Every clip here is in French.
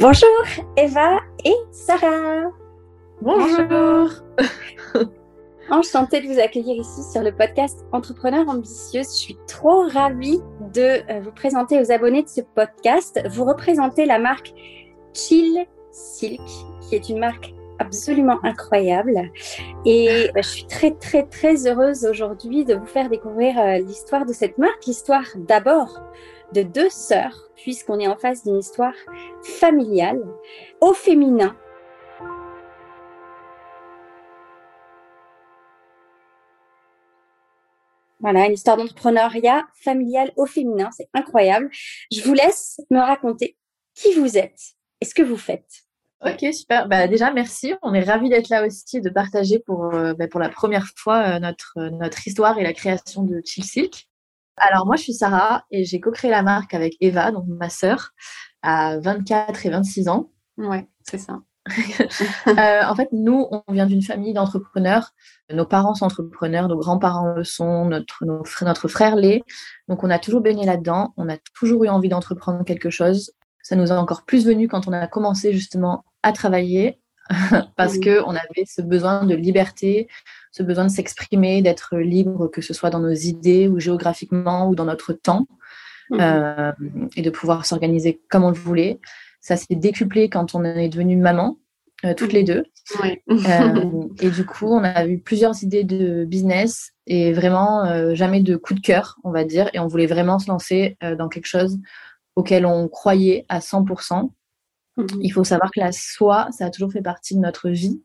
Bonjour Eva et Sarah. Bonjour. Enchantée de vous accueillir ici sur le podcast Entrepreneur Ambitieuse. Je suis trop ravie de euh, vous présenter aux abonnés de ce podcast. Vous représentez la marque Chill Silk, qui est une marque absolument incroyable. Et bah, je suis très, très, très heureuse aujourd'hui de vous faire découvrir euh, l'histoire de cette marque. L'histoire d'abord de deux sœurs, puisqu'on est en face d'une histoire familiale, au féminin. Voilà, une histoire d'entrepreneuriat familial au féminin, c'est incroyable. Je vous laisse me raconter qui vous êtes et ce que vous faites. Ok, super. Bah, déjà, merci. On est ravis d'être là aussi, de partager pour, euh, bah, pour la première fois euh, notre, notre histoire et la création de Chill. Alors, moi, je suis Sarah et j'ai co-créé la marque avec Eva, donc ma sœur, à 24 et 26 ans. Ouais, c'est ça. euh, en fait, nous, on vient d'une famille d'entrepreneurs. Nos parents sont entrepreneurs, nos grands-parents le sont, notre, notre frère l'est. Donc, on a toujours baigné là-dedans. On a toujours eu envie d'entreprendre quelque chose. Ça nous a encore plus venu quand on a commencé justement à travailler parce mmh. que on avait ce besoin de liberté, ce besoin de s'exprimer, d'être libre, que ce soit dans nos idées ou géographiquement ou dans notre temps, mmh. euh, et de pouvoir s'organiser comme on le voulait. Ça s'est décuplé quand on est devenu maman, euh, toutes les deux. euh, et du coup, on a eu plusieurs idées de business et vraiment jamais de coup de cœur, on va dire. Et on voulait vraiment se lancer dans quelque chose auquel on croyait à 100%. Mmh. Il faut savoir que la soie, ça a toujours fait partie de notre vie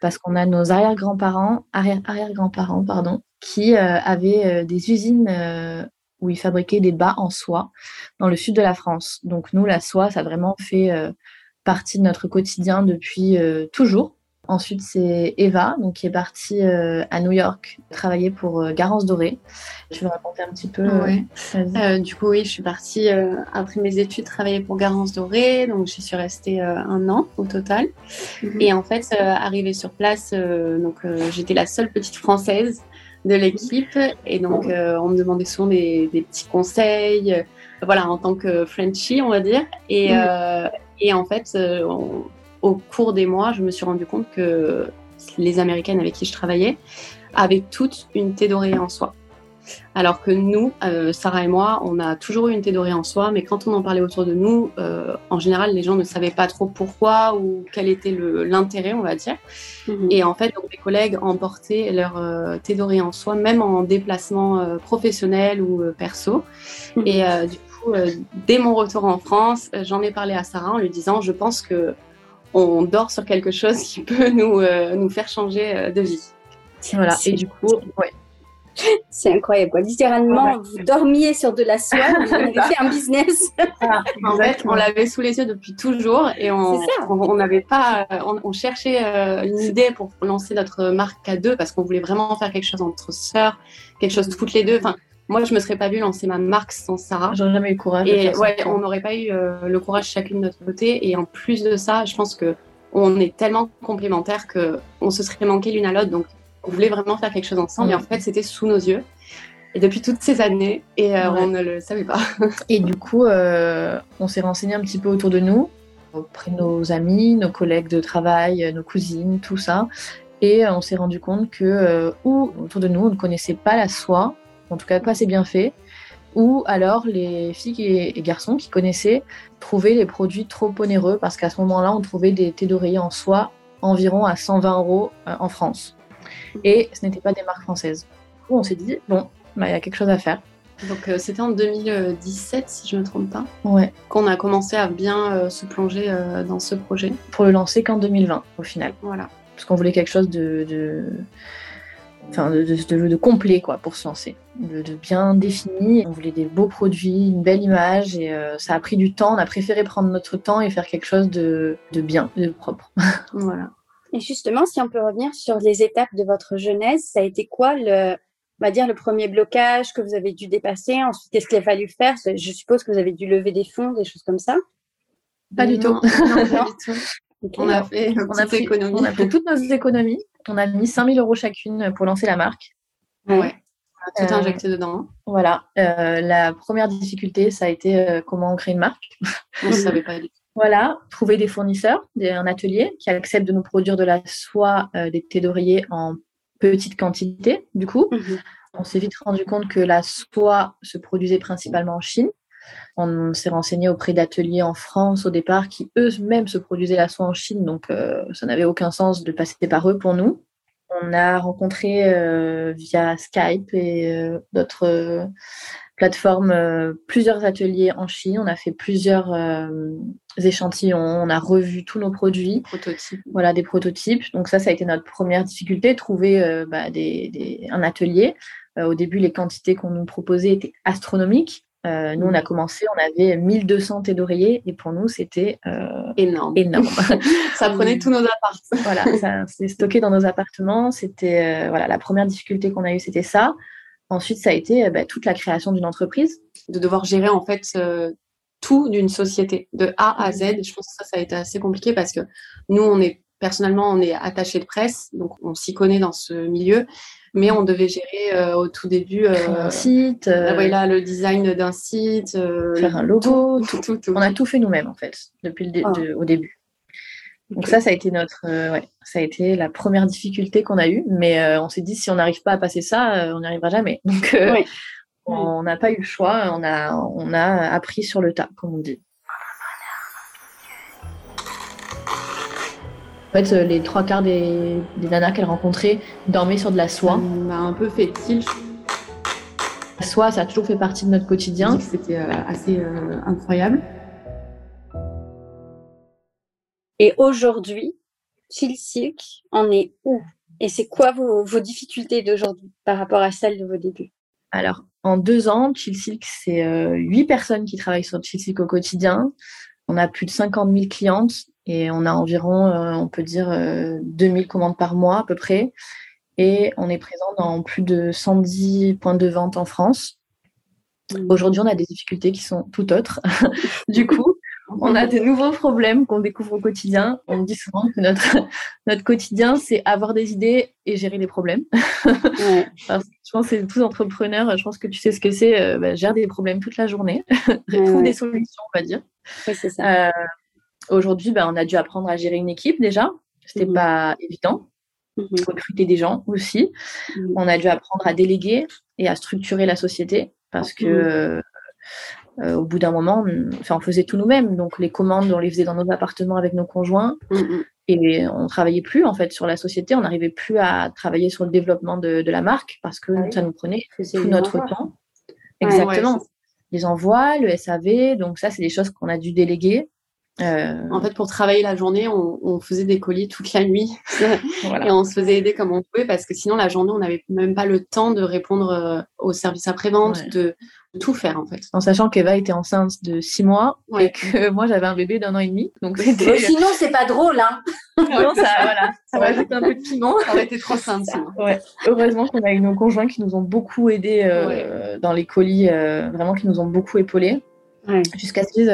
parce qu'on a nos arrière-grands-parents, arrière-arrière-grands-parents, pardon, qui euh, avaient euh, des usines euh, où ils fabriquaient des bas en soie dans le sud de la France. Donc nous, la soie, ça vraiment fait partie de notre quotidien depuis toujours. Ensuite, c'est Eva, donc qui est partie euh, à New York travailler pour euh, Garance Doré. Tu veux raconter un petit peu ouais. euh, Du coup, oui, je suis partie après mes études travailler pour Garance Doré, donc j'y suis restée un an au total. -hmm. Et en fait, arrivée sur place, donc j'étais la seule petite française de l'équipe, et donc on me demandait souvent des, des petits conseils, voilà, en tant que Frenchie, on va dire. Et, mm. et en fait, on, au cours des mois, je me suis rendu compte que les Américaines avec qui je travaillais avaient toutes une thé dorée en soi. Alors que nous, euh, Sarah et moi, on a toujours eu une thé dorée en soi, mais quand on en parlait autour de nous, euh, en général, les gens ne savaient pas trop pourquoi ou quel était l'intérêt, on va dire. Mm -hmm. Et en fait, donc, mes collègues emportaient leur euh, thé dorée en soi, même en déplacement euh, professionnel ou perso. Mm -hmm. Et du coup, dès mon retour en France, j'en ai parlé à Sarah en lui disant, je pense que on dort sur quelque chose qui peut nous, euh, nous faire changer euh, de vie. Voilà. Et du coup, ouais. C'est incroyable. Quoi. Littéralement, ouais. vous dormiez sur de la soie, vous avez fait un business. Ah, en fait, on l'avait sous les yeux depuis toujours et on n'avait pas, on, on, cherchait euh, une idée pour lancer notre marque à deux parce qu'on voulait vraiment faire quelque chose entre sœurs, quelque chose toutes les deux. Enfin, moi, je me serais pas vue lancer ma marque sans Sarah. J'aurais jamais eu le courage. Et ouais, on n'aurait pas eu euh, le courage chacune de notre côté. Et en plus de ça, je pense que on est tellement complémentaires que on se serait manqué l'une à l'autre. Donc, on voulait vraiment faire quelque chose ensemble. Mmh. Et en fait, c'était sous nos yeux. Et depuis toutes ces années, et euh, ouais. on ne le savait pas. et du coup, euh, on s'est renseigné un petit peu autour de nous, auprès de nos amis, nos collègues de travail, nos cousines, tout ça. Et on s'est rendu compte que, euh, ou autour de nous, on ne connaissait pas la soie en tout cas pas assez bien fait, ou alors les filles et garçons qui connaissaient trouvaient les produits trop onéreux parce qu'à ce moment-là, on trouvait des thés d'oreiller en soie environ à 120 euros en France. Et ce n'était pas des marques françaises. Du coup, on s'est dit, bon, bah, il y a quelque chose à faire. Donc euh, c'était en 2017, si je ne me trompe pas, ouais. qu'on a commencé à bien euh, se plonger euh, dans ce projet. Pour le lancer qu'en 2020, au final. Voilà. Parce qu'on voulait quelque chose de... de enfin de, de, de, complet quoi pour se lancer, de, de, bien défini. On voulait des beaux produits, une belle image et euh, ça a pris du temps. On a préféré prendre notre temps et faire quelque chose de, bien, de propre. voilà. Et justement, si on peut revenir sur les étapes de votre jeunesse, ça a été quoi le, on va dire le premier blocage que vous avez dû dépasser? Ensuite, qu'est-ce qu'il a fallu faire? Je suppose que vous avez dû lever des fonds, des choses comme ça? Pas du tout. Non, non, pas du tout. Okay. On a fait, on a fait, économie. on a fait toutes nos économies. On a mis 5000 euros chacune pour lancer la marque. Ouais. On a tout euh, injecté dedans. Voilà. Euh, la première difficulté, ça a été euh, comment on crée une marque. On ne savait pas du tout. Voilà, trouver des fournisseurs, un atelier qui accepte de nous produire de la soie, euh, des thés d'oreiller en petite quantité, du coup. Mhm. On s'est vite rendu compte que la soie se produisait principalement en Chine. On s'est renseigné auprès d'ateliers en France au départ qui eux-mêmes se produisaient la soie en Chine, donc euh, ça n'avait aucun sens de passer par eux pour nous. On a rencontré euh, via Skype et d'autres plateformes plusieurs ateliers en Chine. On a fait plusieurs échantillons, on a revu tous nos produits. Prototypes. Voilà, des prototypes. Donc ça, ça a été notre première difficulté, trouver euh, bah, des, un atelier. Euh, au début, les quantités qu'on nous proposait étaient astronomiques. Euh, nous, on a mm. commencé, on avait 1200 thés d'oreiller et pour nous, c'était énorme. énorme. ça prenait tous nos appartements. voilà, ça s'est stocké dans nos appartements. C'était voilà, la première difficulté qu'on a eue, c'était ça. Ensuite, ça a été bah, toute la création d'une entreprise. De devoir gérer en fait tout d'une société, de A à Z. Je pense que ça, ça a été assez compliqué parce que nous, on est personnellement, on est attaché de presse, donc on s'y connaît dans ce milieu, mais on devait gérer euh, au tout début euh, un site, euh, voilà, le design d'un site, faire un logo, tout, tout, tout, On a tout fait nous-mêmes en fait depuis le ah. au début. Donc ça, ça a été notre, ouais, ça a été la première difficulté qu'on a eue, mais on s'est dit si on n'arrive pas à passer ça, on n'y arrivera jamais. Donc on n'a pas eu le choix, on a, on a appris sur le tas, comme on dit. Fait, les trois quarts des, nanas qu'elle rencontrait dormaient sur de la soie. On m'a un peu fait il La soie, ça a toujours fait partie de notre quotidien. C'était euh, assez euh, incroyable. Et aujourd'hui, Chill Silk en est où? Et c'est quoi vos, vos difficultés d'aujourd'hui par rapport à celles de vos débuts? Alors, en deux ans, Chill Silk, c'est euh, huit personnes qui travaillent sur Chill Silk au quotidien. On a plus de 50 000 clientes et on a environ, euh, on peut dire, 2000 euh, commandes par mois à peu près. Et on est présent dans plus de 110 points de vente en France. Mmh. Aujourd'hui, on a des difficultés qui sont tout autres. du coup, on a de nouveaux problèmes qu'on découvre au quotidien. On dit souvent que notre, notre quotidien, c'est avoir des idées et gérer les problèmes. je pense que c'est tous entrepreneurs, je pense que tu sais ce que c'est, euh, bah, gérer des problèmes toute la journée, trouver des solutions, on va dire. Euh, aujourd'hui, bah, on a dû apprendre à gérer une équipe déjà. C'était mmh pas évident. Mmh Recruter des gens aussi. Mmh on a dû apprendre à déléguer et à structurer la société parce que euh, au bout d'un moment, on, on faisait tout nous-mêmes. Donc les commandes, on les faisait dans nos appartements avec nos conjoints. Mm. Et on travaillait plus en fait sur la société. On n'arrivait plus à travailler sur le développement de, la marque parce que ah ça nous prenait tout notre temps. Exactement. les envois, le SAV. Donc ça, c'est des choses qu'on a dû déléguer. Euh, en fait, pour travailler la journée, on, faisait des colis toute la nuit et on se faisait aider comme on pouvait parce que sinon, la journée, on n'avait même pas le temps de répondre euh, au service après-vente, de, tout faire en fait. En sachant qu'Eva était enceinte de six mois et que moi, j'avais un bébé d'un an et demi. Donc sinon, c'est pas drôle, hein non, ça, voilà, ça rajoute un peu de piment. Ça aurait été trop simple. Ouais. Heureusement qu'on a eu nos conjoints qui nous ont beaucoup aidés euh, dans les colis, vraiment qui nous ont beaucoup épaulés. Jusqu'à ce qu'ils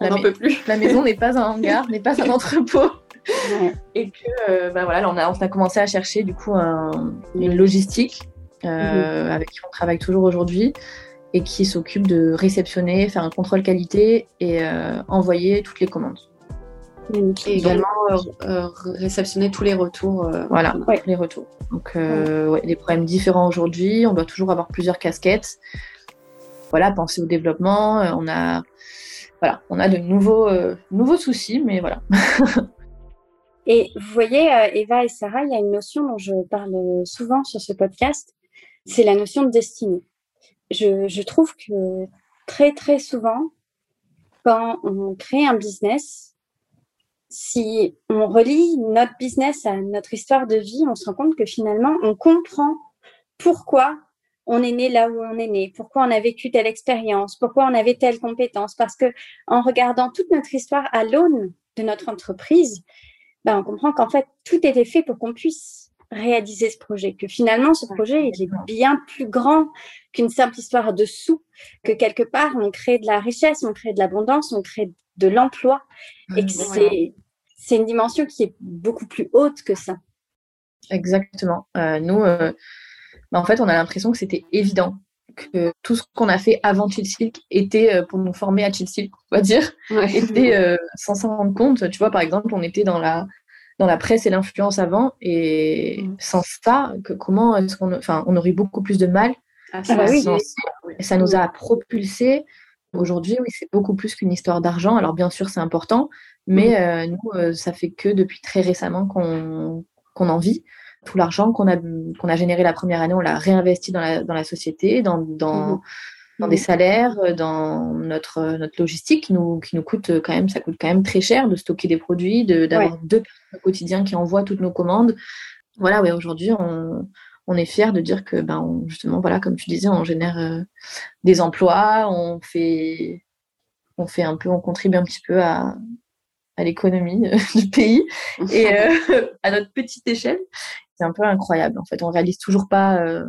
la, peut plus. la maison n'est pas un hangar, n'est pas un entrepôt. Et que, euh, bah voilà, on a, on a commencé à chercher du coup une logistique euh, mhm. avec qui on travaille toujours aujourd'hui et qui s'occupe de réceptionner, faire un contrôle qualité et euh, envoyer toutes les commandes. Et également réceptionner tous les retours. voilà, tous les retours. Donc, ouais, des problèmes différents aujourd'hui. On doit toujours avoir plusieurs casquettes. Voilà, penser au développement. on a voilà, on a de nouveaux, euh, nouveaux soucis, mais voilà. et vous voyez, euh, Eva et Sarah, il y a une notion dont je parle souvent sur ce podcast, c'est la notion de destinée. Je, trouve que très très souvent, quand on crée un business, si on relie notre business à notre histoire de vie, on se rend compte que finalement, on comprend pourquoi on est né là où on est né, pourquoi on a vécu telle expérience, pourquoi on avait telle compétence. Parce que en regardant toute notre histoire à l'aune de notre entreprise, ben, on comprend qu'en fait, tout était fait pour qu'on puisse réaliser ce projet, que finalement, ce projet, il est bien plus grand qu'une simple histoire de sous, que quelque part, on crée de la richesse, on crée de l'abondance, on crée de l'emploi, et que c'est, c'est une dimension qui est beaucoup plus haute que ça. Exactement. Euh, nous, euh, en fait, on a l'impression que c'était évident que tout ce qu'on a fait avant Chill Silk était pour nous former à Chill Silk, on va dire, était sans s'en rendre compte. Tu vois, par exemple, on était dans la dans la presse et l'influence avant. Et mm. sans ça, que, comment est-ce qu'on. Enfin, on aurait beaucoup plus de mal. Ah, ça, bah ça nous a propulsé. Aujourd'hui, oui, c'est beaucoup plus qu'une histoire d'argent. Alors, bien sûr, c'est important, mais mm. euh, nous, euh, ça fait que depuis très récemment qu'on en vit. Tout l'argent qu'on a, qu'on a généré la première année, on l'a réinvesti dans la, dans la société, dans, dans, mm dans des salaires, euh, dans notre, euh, notre logistique qui nous, qui nous coûte euh, quand même, ça coûte quand même très cher de stocker des produits, d'avoir deux personnes au quotidien qui envoient toutes nos commandes. Voilà, ouais, aujourd'hui, on, on est fiers de dire que, ben, justement, voilà, comme tu disais, on génère des emplois, on fait, on fait un peu, on contribue un petit peu à, à l'économie du pays et à notre petite échelle. C'est un peu incroyable, en fait. On réalise toujours pas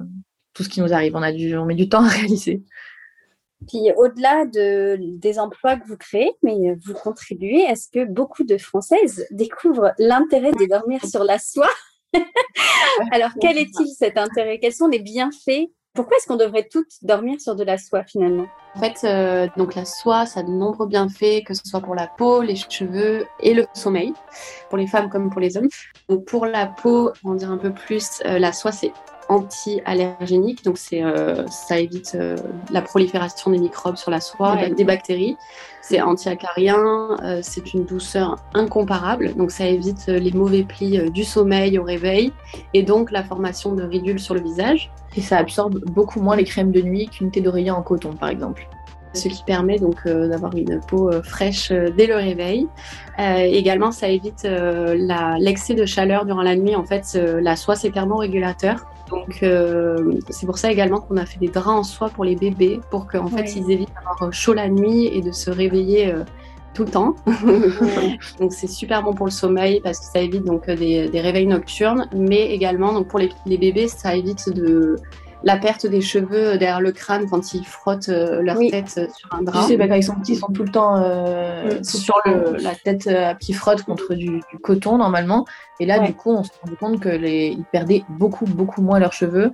tout ce qui nous arrive. On, a du, on met du temps à réaliser. Puis au-delà de, des emplois que vous créez, mais vous contribuez, est-ce que beaucoup de Françaises découvrent l'intérêt de dormir sur la soie Alors quel est-il cet intérêt? Quels sont les bienfaits pourquoi est-ce qu'on devrait toutes dormir sur de la soie finalement? En fait, euh, donc la soie, ça a de nombreux bienfaits, que ce soit pour la peau, les cheveux et le sommeil, pour les femmes comme pour les hommes. Donc pour la peau, on dire un peu plus, euh, la soie c'est anti-allergénique, donc c'est, euh, ça évite euh, la prolifération des microbes sur la soie, des bactéries. C'est anti-acarien, euh, c'est une douceur incomparable, donc ça évite les mauvais plis du sommeil au réveil et donc la formation de ridules sur le visage. Et ça absorbe beaucoup moins les crèmes de nuit qu'une thé d'oreiller en coton, par exemple ce qui permet donc d'avoir une peau fraîche dès le réveil. également, ça évite l'excès de chaleur durant la nuit. En fait, la soie, c'est thermorégulateur. Donc euh, c'est pour ça également qu'on a fait des draps en soie pour les bébés, pour qu'en fait ils évitent d'avoir chaud la nuit et de se réveiller euh, tout le temps. donc c'est super bon pour le sommeil parce que ça évite donc des, réveils nocturnes, mais également donc pour les, les bébés ça évite de la perte des cheveux derrière le crâne quand ils frottent euh, leur tête euh, sur un drap. Tu sais, bah, quand ils sont petits, ils sont tout le temps euh, sur le, la tête qui frotte contre du, coton normalement. Et là, du coup, on se rend compte que les, perdaient beaucoup, beaucoup moins leurs cheveux.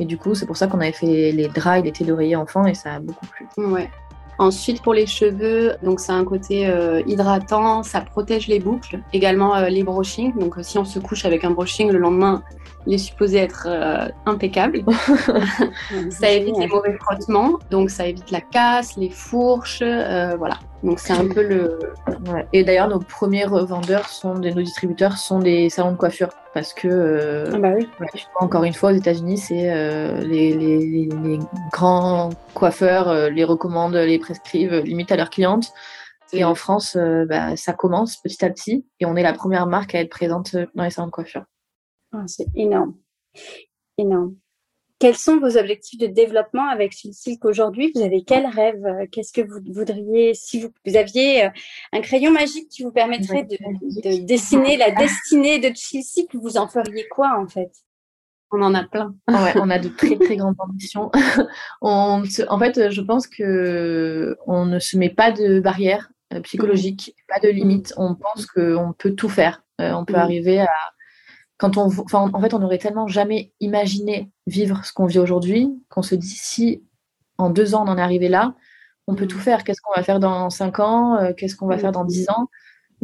Et du coup, c'est pour ça qu'on avait fait les draps et les thés d'oreiller enfants et ça a beaucoup plu. Ouais. Ensuite, pour les cheveux, donc ça a un côté hydratant, ça protège les boucles, également les brushings. Donc si on se couche avec un brushing le lendemain, il est supposé être euh, impeccable. ça évite les mauvais frottements, donc ça évite la casse, les fourches, euh, voilà. Donc c'est un peu le. Et d'ailleurs, nos premiers vendeurs sont des, nos distributeurs sont des salons de coiffure parce que euh, ah bah oui. encore une fois aux États-Unis, c'est les, les, les, grands coiffeurs les recommandent, les prescrivent limite à leurs clientes. Et en France, bah, ça commence petit à petit et on est la première marque à être présente dans les salons de coiffure. Ah, c'est énorme. Énorme. Quels sont vos objectifs de développement avec Silk aujourd'hui? Vous avez quel rêve? Qu'est-ce que vous voudriez Si vous, aviez euh, un crayon magique qui vous permettrait de, dessiner la destinée de Silk, vous en feriez quoi en fait? On en a plein. on a de très très grandes ambitions. en fait, je pense que on ne se met pas de barrières euh, psychologiques, pas de limites. On pense qu'on peut tout faire. Euh, on peut arriver à, quand on, en fait, on n'aurait tellement jamais imaginé vivre ce qu'on vit aujourd'hui qu'on se dit si en deux ans on en est arrivé là, on peut tout faire. Qu'est-ce qu'on va faire dans cinq ans? Euh, Qu'est-ce qu'on va faire dans dix ans?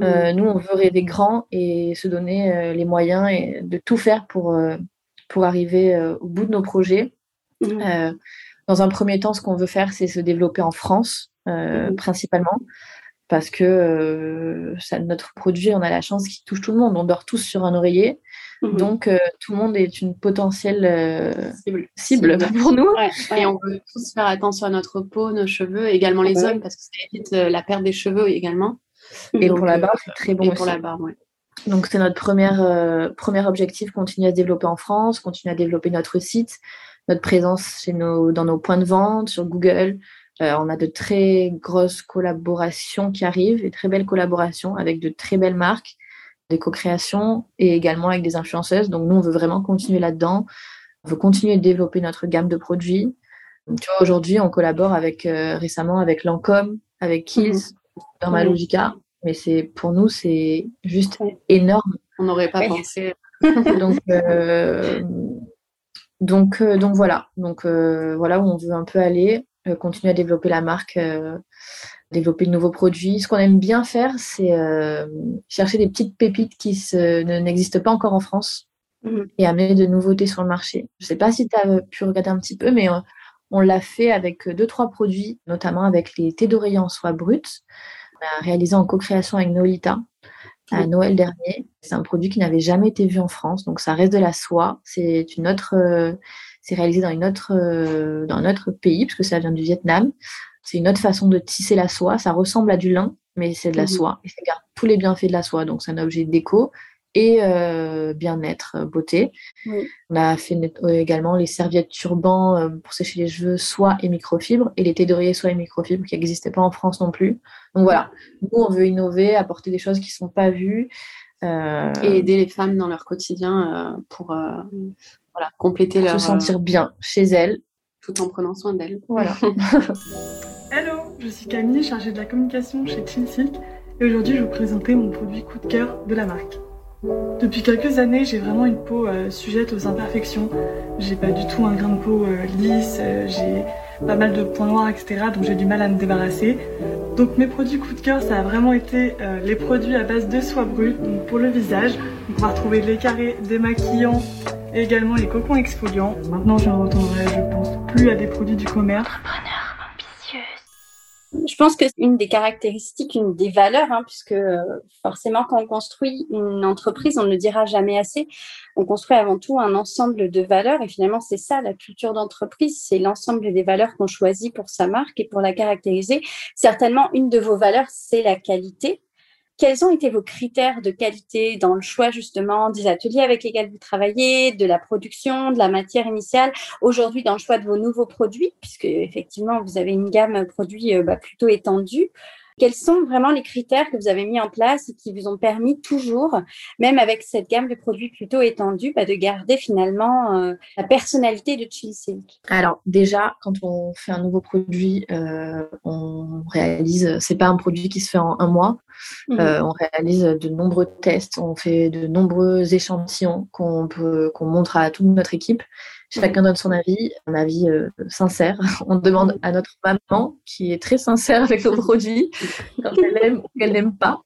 Euh, Nous, on veut rêver grand et se donner euh, les moyens et de tout faire pour, pour arriver au bout de nos projets. dans un premier temps, ce qu'on veut faire, c'est se développer en France, principalement parce que ça, notre produit, on a la chance qu'il touche tout le monde. On dort tous sur un oreiller. Mhm. Donc, euh, tout le monde est une potentielle euh, cible. pour nous. Et on veut tous faire attention à notre peau, nos cheveux, également les hommes, parce que ça évite euh, la perte des cheveux également. Et pour la barbe, c'est très bon. Et pour la barbe, Donc, c'est notre première, premier objectif, continuer à se développer en France, continuer à développer notre site, notre présence chez nos, dans nos points de vente, sur Google. on a de très grosses collaborations qui arrivent, et très belles collaborations avec de très belles marques des co-créations et également avec des influenceuses. Donc nous, on veut vraiment continuer là-dedans. On veut continuer de développer notre gamme de produits. tu vois, aujourd'hui, on collabore avec euh, récemment avec Lancôme, avec Kills, mhm. Dermalogica. Mais c'est pour nous, c'est juste énorme. On n'aurait pas pensé. Donc, euh, Donc, donc voilà, donc voilà où on veut un peu aller, continuer à développer la marque, développer de nouveaux produits. Ce qu'on aime bien faire, c'est chercher des petites pépites qui n'existent pas encore en France mmh. et amener de nouveautés sur le marché. Je ne sais pas si tu as pu regarder un petit peu, mais on l'a fait avec deux, trois produits, notamment avec les thés d'oreiller en soie brute. On a réalisé en co-création avec Nolita à Noël dernier. C'est un produit qui n'avait jamais été vu en France, donc ça reste de la soie. C'est une autre, euh, c'est réalisé dans une autre, euh, dans un autre pays puisque ça vient du Vietnam. C'est une autre façon de tisser la soie. Ça ressemble à du lin, mais c'est de la mhm. soie et ça garde tous les bienfaits de la soie. Donc c'est un objet déco et euh, bien-être, euh, beauté. On a fait euh, également les serviettes turban pour sécher les cheveux, soie et microfibre, et les thés d'oreiller soie et microfibre qui n'existaient pas en France non plus. Donc voilà, nous on veut innover, apporter des choses qui ne sont pas vues. Et aider les femmes dans leur quotidien pour voilà, compléter leur... Se sentir bien chez elles. Tout en prenant soin d'elles. Voilà. Je suis Camille, chargée de la communication chez Chill Silk, et aujourd'hui je vais vous présenter mon produit coup de cœur de la marque. Depuis quelques années, j'ai vraiment une peau euh, sujette aux imperfections. J'ai pas du tout un grain de peau euh, lisse, euh, j'ai pas mal de points noirs, etc. Donc j'ai du mal à me débarrasser. Donc mes produits coup de cœur, ça a vraiment été les produits à base de soie brute, pour le visage. on va retrouver les carrés démaquillants et également les cocons exfoliants. Maintenant, je ne retournerai, je pense, plus à des produits du commerce. Je pense que c'est une des caractéristiques, une des valeurs, hein, puisque euh, forcément, quand on construit une entreprise, on ne le dira jamais assez, on construit avant tout un ensemble de valeurs. Et finalement, c'est ça, la culture d'entreprise, c'est l'ensemble des valeurs qu'on choisit pour sa marque et pour la caractériser. Certainement, une de vos valeurs, c'est la qualité. Quels ont été vos critères de qualité dans le choix justement des ateliers avec lesquels vous travaillez, de la production, de la matière initiale, aujourd'hui dans le choix de vos nouveaux produits, puisque effectivement vous avez une gamme produits euh, bah, plutôt étendue. Quels sont vraiment les critères que vous avez mis en place et qui vous ont permis toujours, même avec cette gamme de produits plutôt étendue, bah, de garder finalement euh, la personnalité de Chill Silk? Alors déjà, quand on fait un nouveau produit, euh, on réalise, c'est pas un produit qui se fait en un mois. Mmh. Euh, on réalise de nombreux tests, on fait de nombreux échantillons qu'on peut qu'on montre à toute notre équipe. Chacun donne son avis, un avis euh, sincère. On demande à notre maman, qui est très sincère avec nos produits, quand elle aime ou qu'elle n'aime pas,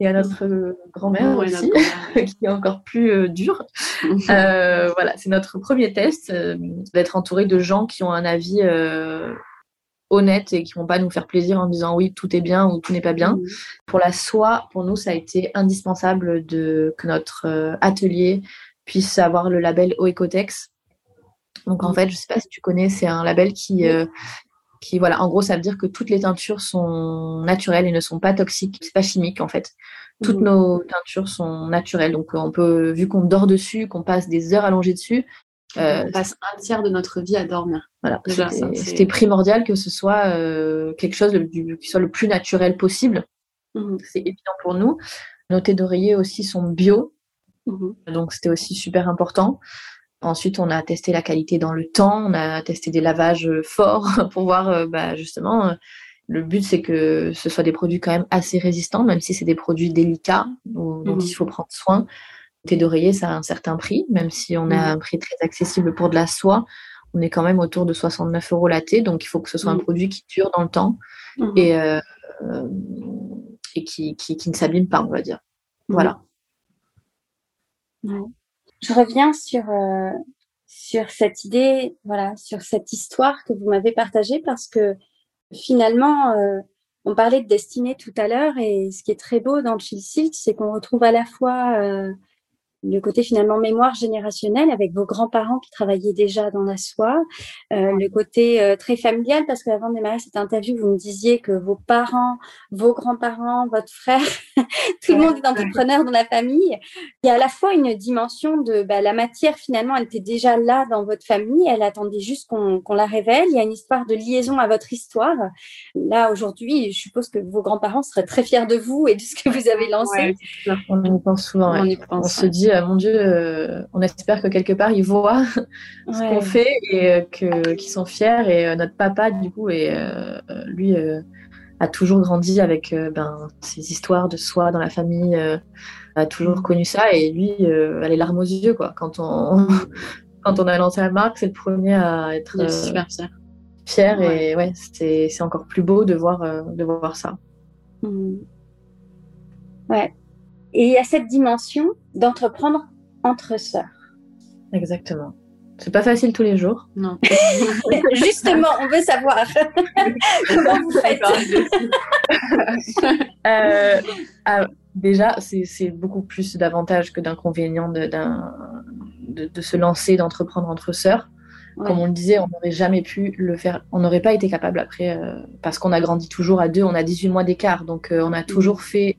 et à notre grand-mère aussi, qui est encore plus euh, dure. Euh, voilà, c'est notre premier test, d'être entouré de gens qui ont un avis honnête et qui vont pas nous faire plaisir en disant oui tout est bien ou tout n'est pas bien. Pour la soie, pour nous ça a été indispensable de que notre atelier puisse avoir le label Oecotex donc en fait, je sais pas si tu connais, c'est un label qui, euh, qui voilà, en gros, ça veut dire que toutes les teintures sont naturelles et ne sont pas toxiques. C'est pas chimique en fait. Toutes mmh. nos teintures sont naturelles. Donc on peut, vu qu'on dort dessus, qu'on passe des heures allongées dessus, euh, on passe un tiers de notre vie à dormir. Voilà, c'était primordial que ce soit euh, quelque chose qui soit le plus naturel possible. Mmh. C'est évident pour nous. Nos thés d'oreiller aussi sont bio, mmh. donc c'était aussi super important. Ensuite, on a testé la qualité dans le temps, on a testé des lavages forts pour voir euh, bah, justement. Euh, le but, c'est que ce soit des produits quand même assez résistants, même si c'est des produits délicats dont mmh. il faut prendre soin. Thé d'oreiller, ça a un certain prix, même si on a mmh. un prix très accessible pour de la soie. On est quand même autour de 69 euros la thé, donc il faut que ce soit un mmh. produit qui dure dans le temps et, euh, et qui, qui, ne s'abîme pas, on va dire. Voilà. Je reviens sur, euh, sur cette idée, voilà, sur cette histoire que vous m'avez partagée parce que finalement, euh, on parlait de destinée tout à l'heure et ce qui est très beau dans le Chill c'est qu'on retrouve à la fois euh, le côté finalement mémoire générationnelle avec vos grands-parents qui travaillaient déjà dans la soie, euh, le côté euh, très familial parce qu'avant de démarrer cette interview, vous me disiez que vos parents, vos grands-parents, votre frère, tout le monde est entrepreneur dans la famille. Il y a à la fois une dimension de bah, la matière finalement, elle était déjà là dans votre famille, elle attendait juste qu'on la révèle. Il y a une histoire de liaison à votre histoire. Là aujourd'hui, je suppose que vos grands-parents seraient très fiers de vous et de ce que vous avez lancé. on y pense souvent. On, y pense, on se dit mon Dieu, euh, on espère que quelque part ils voient ce qu'on fait et euh, qu'ils sont fiers. Et notre papa, du coup, et lui a toujours grandi avec ben, ces histoires de soi dans la famille, a toujours mm. connu ça et lui, a les larmes aux yeux quoi. Quand on, quand on a lancé la marque, c'est le premier à être euh, super fier. Fier et ouais, c'est encore plus beau de voir, euh, de voir ça. Mmh. Ouais. Et il y a cette dimension d'entreprendre entre sœurs. Exactement. C'est pas facile tous les jours. Non. Justement, on veut savoir comment vous faites. euh, ah, déjà, c'est beaucoup plus d'avantages que d'inconvénients de, de, de, se lancer, d'entreprendre entre sœurs. Comme on le disait, on n'aurait jamais pu le faire. On n'aurait pas été capable après, euh, parce qu'on a grandi toujours à deux. On a 18 mois d'écart, donc euh, on a toujours fait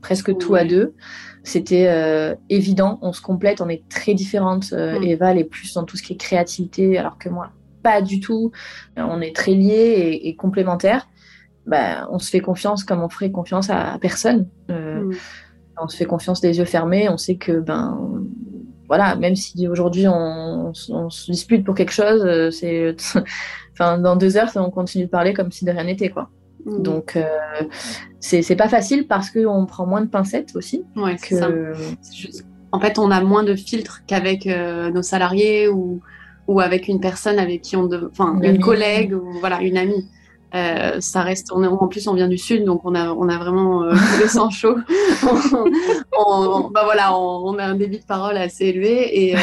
presque tout à deux. C'était euh, évident, on se complète, on est très différentes. Mm. Eva, elle est plus dans tout ce qui est créativité, alors que moi, pas du tout. On est très liés et, complémentaires. Ben, on se fait confiance comme on ferait confiance à, personne. Mm. On se fait confiance des yeux fermés. On sait que ben voilà, même si aujourd'hui on, se dispute pour quelque chose, euh, c'est, enfin, dans deux heures, on continue de parler comme si de rien n'était, quoi. Mm. Donc, euh, c'est pas facile parce qu'on prend moins de pincettes aussi. Ouais, que... En fait, on a moins de filtres qu'avec euh, nos salariés ou, ou avec une personne avec qui on, enfin, une, collègue ou voilà, une amie. Euh, ça reste, on est, en plus on vient du sud, donc on a, on a vraiment euh, le sang chaud. on, bah voilà, on, a un débit de parole assez élevé et, euh,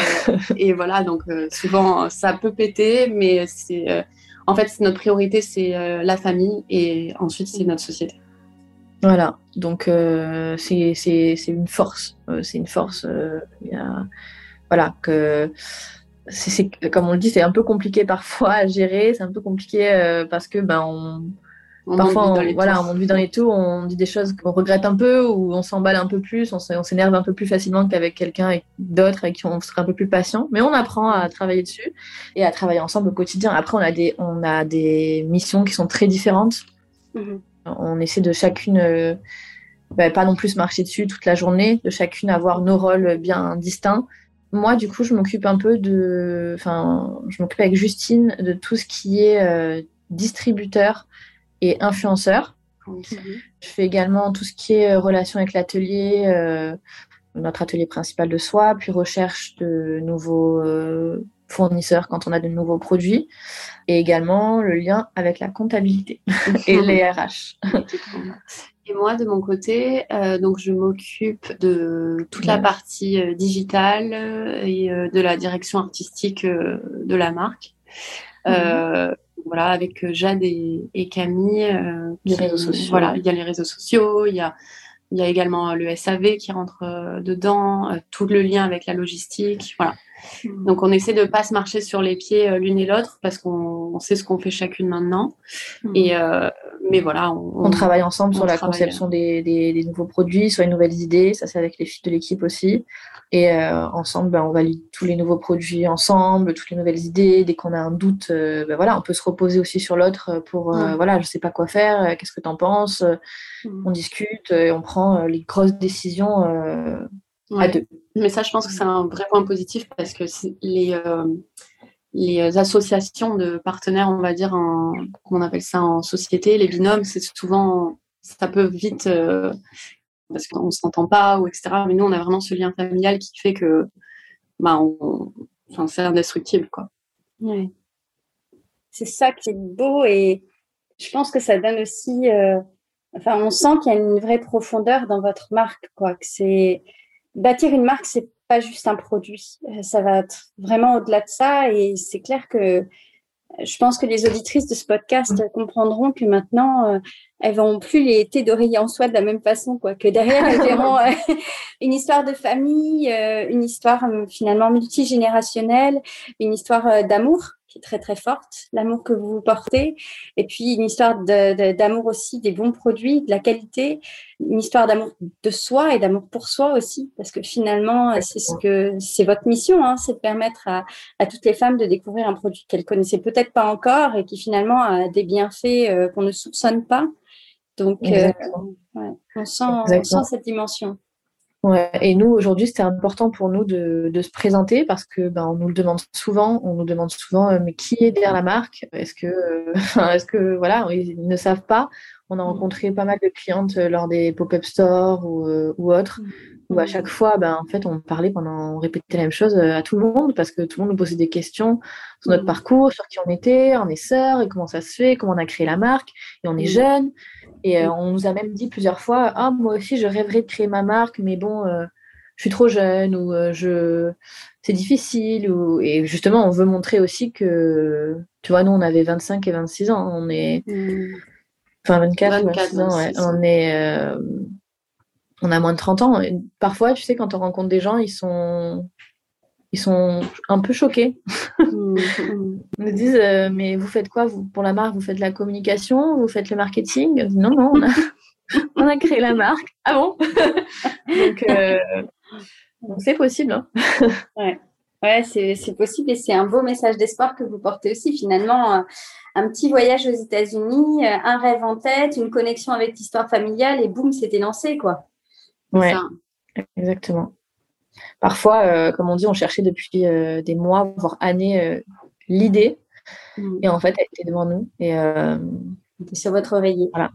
et voilà, donc souvent ça peut péter, mais c'est, en fait, notre priorité c'est la famille et ensuite c'est notre société. Voilà, donc c'est une force, c'est une force. Voilà que c'est comme on le dit, c'est un peu compliqué parfois à gérer. C'est un peu compliqué euh, parce que ben on, parfois on, voilà, on monte vite dans les tours, on dit des choses qu'on regrette un peu ou on s'emballe un peu plus, on s'énerve un peu plus facilement qu'avec quelqu'un d'autre avec qui on serait un peu plus patient. Mais on apprend à travailler dessus et à travailler ensemble au quotidien. Après, on a des on a des missions qui sont très différentes. Mm-hmm. On essaie de chacune euh, ben, pas non plus marcher dessus toute la journée, de chacune avoir nos rôles bien distincts moi, du coup, je m'occupe un peu de. Enfin, je m'occupe avec Justine de tout ce qui est euh, distributeur et influenceur. Je fais également tout ce qui est euh, relation avec l'atelier, euh, notre atelier principal de soie, puis recherche de nouveaux fournisseurs quand on a de nouveaux produits, et également le lien avec la comptabilité et les RH. Et moi, de mon côté, euh, donc je m'occupe de toute la partie euh, digitale euh, et de la direction artistique de la marque. Mhm. Voilà, avec Jade et, Camille. les réseaux sociaux. Voilà, il y a les réseaux sociaux, il y a, il y a également le SAV qui rentre dedans, tout le lien avec la logistique. Voilà. Mhm. Donc on essaie de pas se marcher sur les pieds l'une et l'autre parce qu'on sait ce qu'on fait chacune maintenant. Mhm. Et mais voilà, on, travaille ensemble sur la conception des, nouveaux produits, sur les nouvelles idées. Ça, c'est avec les filles de l'équipe aussi. Et euh, ensemble, ben, on valide tous les nouveaux produits ensemble, toutes les nouvelles idées. Dès qu'on a un doute, euh, ben, voilà, on peut se reposer aussi sur l'autre pour, euh, voilà, je sais pas quoi faire, qu'est-ce que tu en penses mm. On discute et on prend les grosses décisions à deux. Mais ça, je pense que c'est un vrai point positif parce que les les associations de partenaires, on va dire, en, on appelle ça en société, les binômes, c'est souvent, ça peut vite, euh, parce qu'on ne s'entend pas, ou etc. Mais nous, on a vraiment ce lien familial qui fait que, bah, on, enfin, c'est indestructible, quoi. Ouais. C'est ça qui est beau et je pense que ça donne aussi, euh, enfin, on sent qu'il y a une vraie profondeur dans votre marque, quoi. Que c'est bâtir une marque, c'est pas juste un produit. Euh, ça va être vraiment au-delà de ça. Et c'est clair que je pense que les auditrices de ce podcast comprendront que maintenant, euh, elles vont plus les thés d'oreiller en soie de la même façon, quoi. Que derrière, elles verront euh, une histoire de famille, une histoire finalement multigénérationnelle, une histoire d'amour qui est très très forte, l'amour que vous portez, et puis une histoire d'amour aussi des bons produits, de la qualité, une histoire d'amour de soi et d'amour pour soi aussi, parce que finalement c'est ce que c'est votre mission, hein, c'est de permettre à, à, toutes les femmes de découvrir un produit qu'elles connaissaient peut-être pas encore et qui finalement a des bienfaits euh, qu'on ne soupçonne pas. Donc euh, ouais, on, sent, on sent cette dimension. Ouais, et nous, aujourd'hui, c'était important pour nous de, de, se présenter parce que ben, on nous le demande souvent. On nous demande souvent, euh, mais qui est derrière la marque? Est-ce que, euh, est-ce que, voilà, ils ne savent pas? On a mm. rencontré pas mal de clientes euh, lors des pop-up stores ou, ou autres. Où à chaque fois, ben, en fait, on parlait pendant, on répétait la même chose à tout le monde parce que tout le monde nous posait des questions sur notre parcours, sur qui on était, on est sœurs et comment ça se fait, comment on a créé la marque et on est jeune. Et on nous a même dit plusieurs fois, ah, moi aussi, je rêverais de créer ma marque, mais bon, je suis trop jeune ou je c'est difficile ou et justement on veut montrer aussi que tu vois nous on avait 25 et 26 ans on est enfin 24, 26 ans on est euh, on a moins de 30 ans et parfois tu sais quand on rencontre des gens ils sont ils sont un peu choqués hmm. ils nous disent euh, mais vous faites quoi vous pour la marque? Vous faites la communication? Vous faites le marketing? Non non on a, on a créé la marque ah bon? Donc euh, donc c'est possible. Hein. ouais, ouais c'est possible et c'est un beau message d'espoir que vous portez aussi. Finalement, un, un petit voyage aux États-Unis, euh, un rêve en tête, une connexion avec l'histoire familiale et boum, c'était lancé quoi. Ouais, exactement. Parfois, euh, comme on dit, on cherchait depuis euh, des mois, voire années, l'idée. Mm. Et en fait, elle était devant nous. Et sur votre oreiller. Voilà.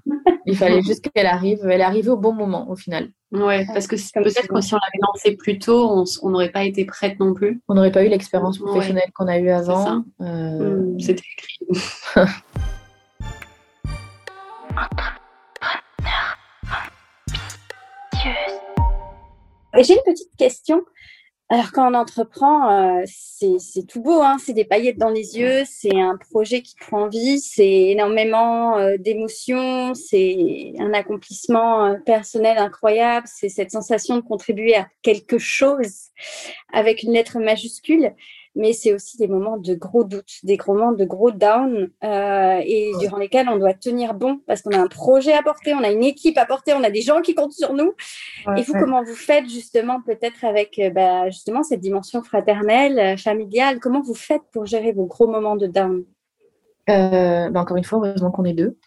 Il fallait juste qu'elle arrive. Elle est arrivée au bon moment, au final. Ouais, parce que peut-être que si on l'avait lancée plus tôt, on n'aurait pas été prête non plus. On n'aurait pas eu l'expérience professionnelle qu'on a eue avant. Euh, hmm, c'était écrit. J'ai une petite question. Alors quand on entreprend, euh, c'est tout beau, hein c'est des paillettes dans les yeux, c'est un projet qui prend vie, c'est énormément euh, d'émotions, c'est un accomplissement euh, personnel incroyable, c'est cette sensation de contribuer à quelque chose avec une lettre majuscule mais c'est aussi des moments de gros doutes, des moments de gros down, euh, et durant lesquels on doit tenir bon parce qu'on a un projet à porter, on a une équipe à porter, on a des gens qui comptent sur nous. et vous, comment vous faites justement peut-être avec euh, bah, justement cette dimension fraternelle, euh, familiale? Comment vous faites pour gérer vos gros moments de down? Bah, Encore une fois, heureusement qu'on est deux.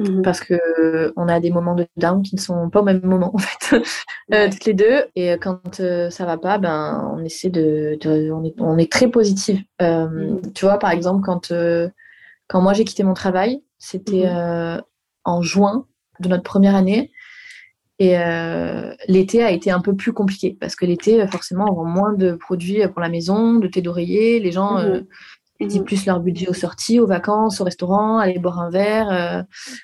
Mhm. Parce que euh, on a des moments de down qui ne sont pas au même moment en fait, euh, toutes les deux. Et quand euh, ça va pas, ben on essaie de, on, est, on, est, très positive. Mhm. Tu vois, par exemple, quand quand moi j'ai quitté mon travail, c'était mhm. en juin de notre première année. Et l'été a été un peu plus compliqué parce que l'été, forcément, on vend moins de produits pour la maison, de thé d'oreiller. Les gens, ils plus leur budget aux sorties, aux vacances, au restaurant, aller boire un verre. Euh.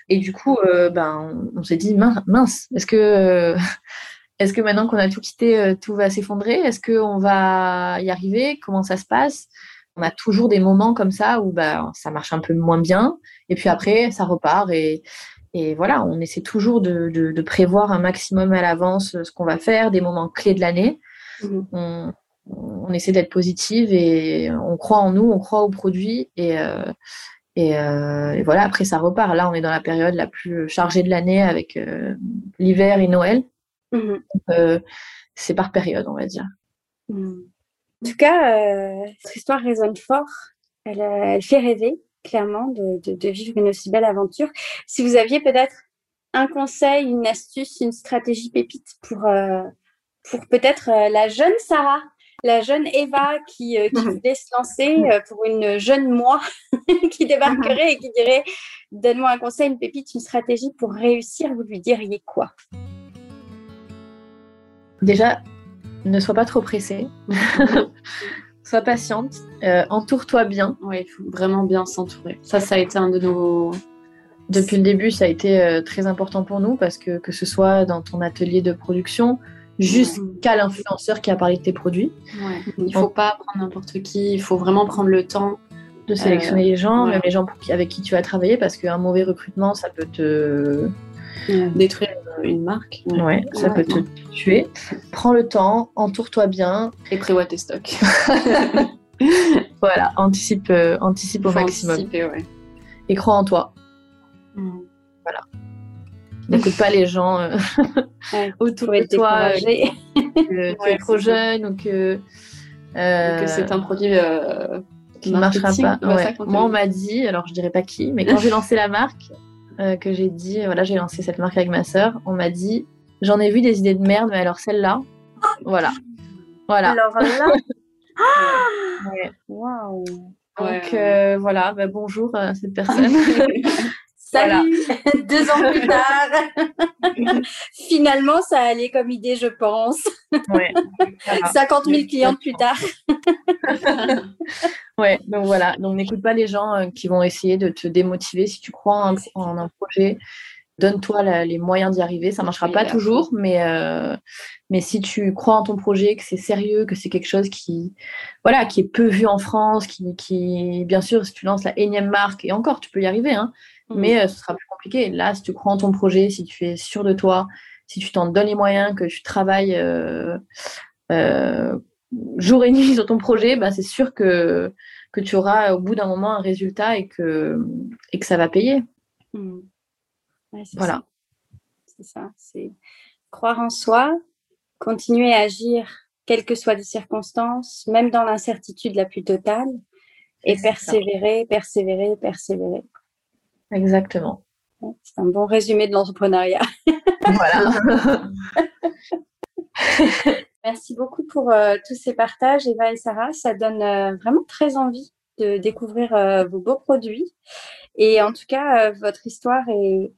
et du coup, euh, ben, on, s'est dit mince, est-ce que, euh, est-ce que maintenant qu'on a tout quitté, tout va s'effondrer Est-ce qu'on va y arriver? Comment ça se passe? On a toujours des moments comme ça où ben, ça marche un peu moins bien, et puis après, ça repart. Et, et voilà, on essaie toujours de, de, prévoir un maximum à l'avance ce qu'on va faire, des moments clés de l'année. Mmh on essaie d'être positive et on croit en nous, on croit au produit et, euh, euh, et, voilà, après ça repart. Là, on est dans la période la plus chargée de l'année avec euh, l'hiver et Noël. Mhm. c'est par période, on va dire. Mhm. En tout cas, cette histoire résonne fort. Elle, fait rêver, clairement, de, vivre une aussi belle aventure. Si vous aviez peut-être un conseil, une astuce, une stratégie pépite pour, pour peut-être la jeune Sarah la jeune Eva qui, euh, mhm. voulait se lancer euh, pour une jeune moi qui débarquerait et qui dirait Donne-moi un conseil, une pépite, une stratégie pour réussir, vous lui diriez quoi? Déjà, ne sois pas trop pressée. sois patiente. Euh, entoure-toi bien. Oui, il faut vraiment bien s'entourer. Ça, ça a été un de nos. Depuis le début, ça a été très important pour nous parce que que ce soit dans ton atelier de production, jusqu'à l'influenceur qui a parlé de tes produits. Il ne faut pas prendre n'importe qui, il faut vraiment prendre le temps de sélectionner les gens, même les gens avec qui tu vas travailler, parce qu'un mauvais recrutement, ça peut te détruire une marque. Ouais, ça peut te tuer. Prends le temps, entoure-toi bien. Et prévois tes stocks. voilà, anticipe, euh, anticipe au maximum. Et crois en toi. Mm. Voilà. N'écoute pas les gens euh, autour de toi euh, que tu es trop jeune ou que, que c'est un produit euh, qui ne marchera pas. Moi, on m'a dit, alors je dirais pas qui, mais quand j'ai lancé la marque, que j'ai dit, voilà, j'ai lancé cette marque avec ma sœur, on m'a dit, j'en ai vu des idées de merde, mais alors celle-là, voilà. Voilà. Alors là. Waouh. Donc voilà, bah, bonjour à cette personne. Salut Deux ans plus tard. Finalement, ça allait comme idée, je pense. Ouais. 50 000 clients plus tard. ouais, donc voilà. Donc n'écoute pas les gens euh, qui vont essayer de te démotiver si tu crois en, un projet. Donne-toi les moyens d'y arriver. Ça ne marchera pas toujours, mais, euh, mais si tu crois en ton projet, que c'est sérieux, que c'est quelque chose qui, voilà, qui est peu vu en France, qui, qui, bien sûr, si tu lances la énième marque, et encore, tu peux y arriver, hein. Mais euh, ce sera plus compliqué. Là, si tu crois en ton projet, si tu es sûr de toi, si tu t'en donnes les moyens, que tu travailles euh, euh, jour et nuit sur ton projet, bah, c'est sûr que, que tu auras au bout d'un moment un résultat et que, et que ça va payer. Mmh. voilà. C'est ça. C'est croire en soi, continuer à agir, quelles que soient les circonstances, même dans l'incertitude la plus totale, et persévérer, persévérer, persévérer. Exactement. C'est un bon résumé de l'entrepreneuriat. Voilà. Merci beaucoup pour euh, tous ces partages, Eva et Sarah. Ça donne euh, vraiment très envie de découvrir euh, vos beaux produits. Et en tout cas, votre histoire est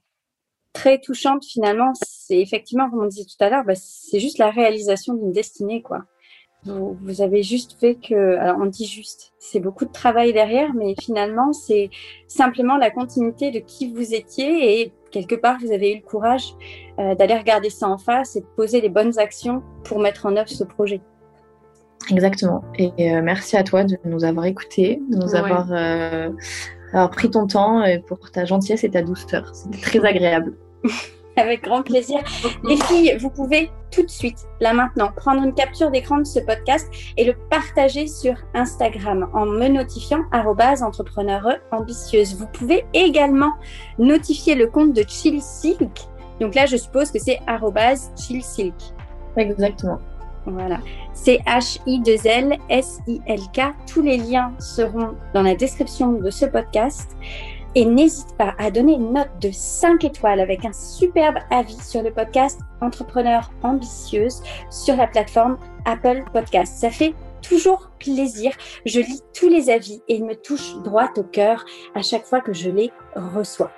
très touchante finalement. C'est effectivement, comme on disait tout à l'heure, bah, c'est juste la réalisation d'une destinée, quoi. Vous, avez juste fait que, alors on dit juste, c'est beaucoup de travail derrière, mais finalement c'est simplement la continuité de qui vous étiez et quelque part vous avez eu le courage euh, d'aller regarder ça en face et de poser les bonnes actions pour mettre en œuvre ce projet. Exactement. Et euh, merci à toi de nous avoir écoutés, de nous avoir, euh, avoir, pris ton temps et pour ta gentillesse et ta douceur. C'était très agréable. Avec grand plaisir. Les filles, vous pouvez tout de suite, là maintenant, prendre une capture d'écran de ce podcast et le partager sur Instagram en me notifiant entrepreneur ambitieuse. Vous pouvez également notifier le compte de Chill Silk. Donc là, je suppose que c'est Chill Silk. Exactement. Voilà. C'est H-I-2-L-S-I-L-K. Tous les liens seront dans la description de ce podcast. Et n'hésite pas à donner une note de 5 étoiles avec un superbe avis sur le podcast Entrepreneur ambitieuse sur la plateforme Apple Podcast. Ça fait toujours plaisir. Je lis tous les avis et ils me touchent droit au cœur à chaque fois que je les reçois.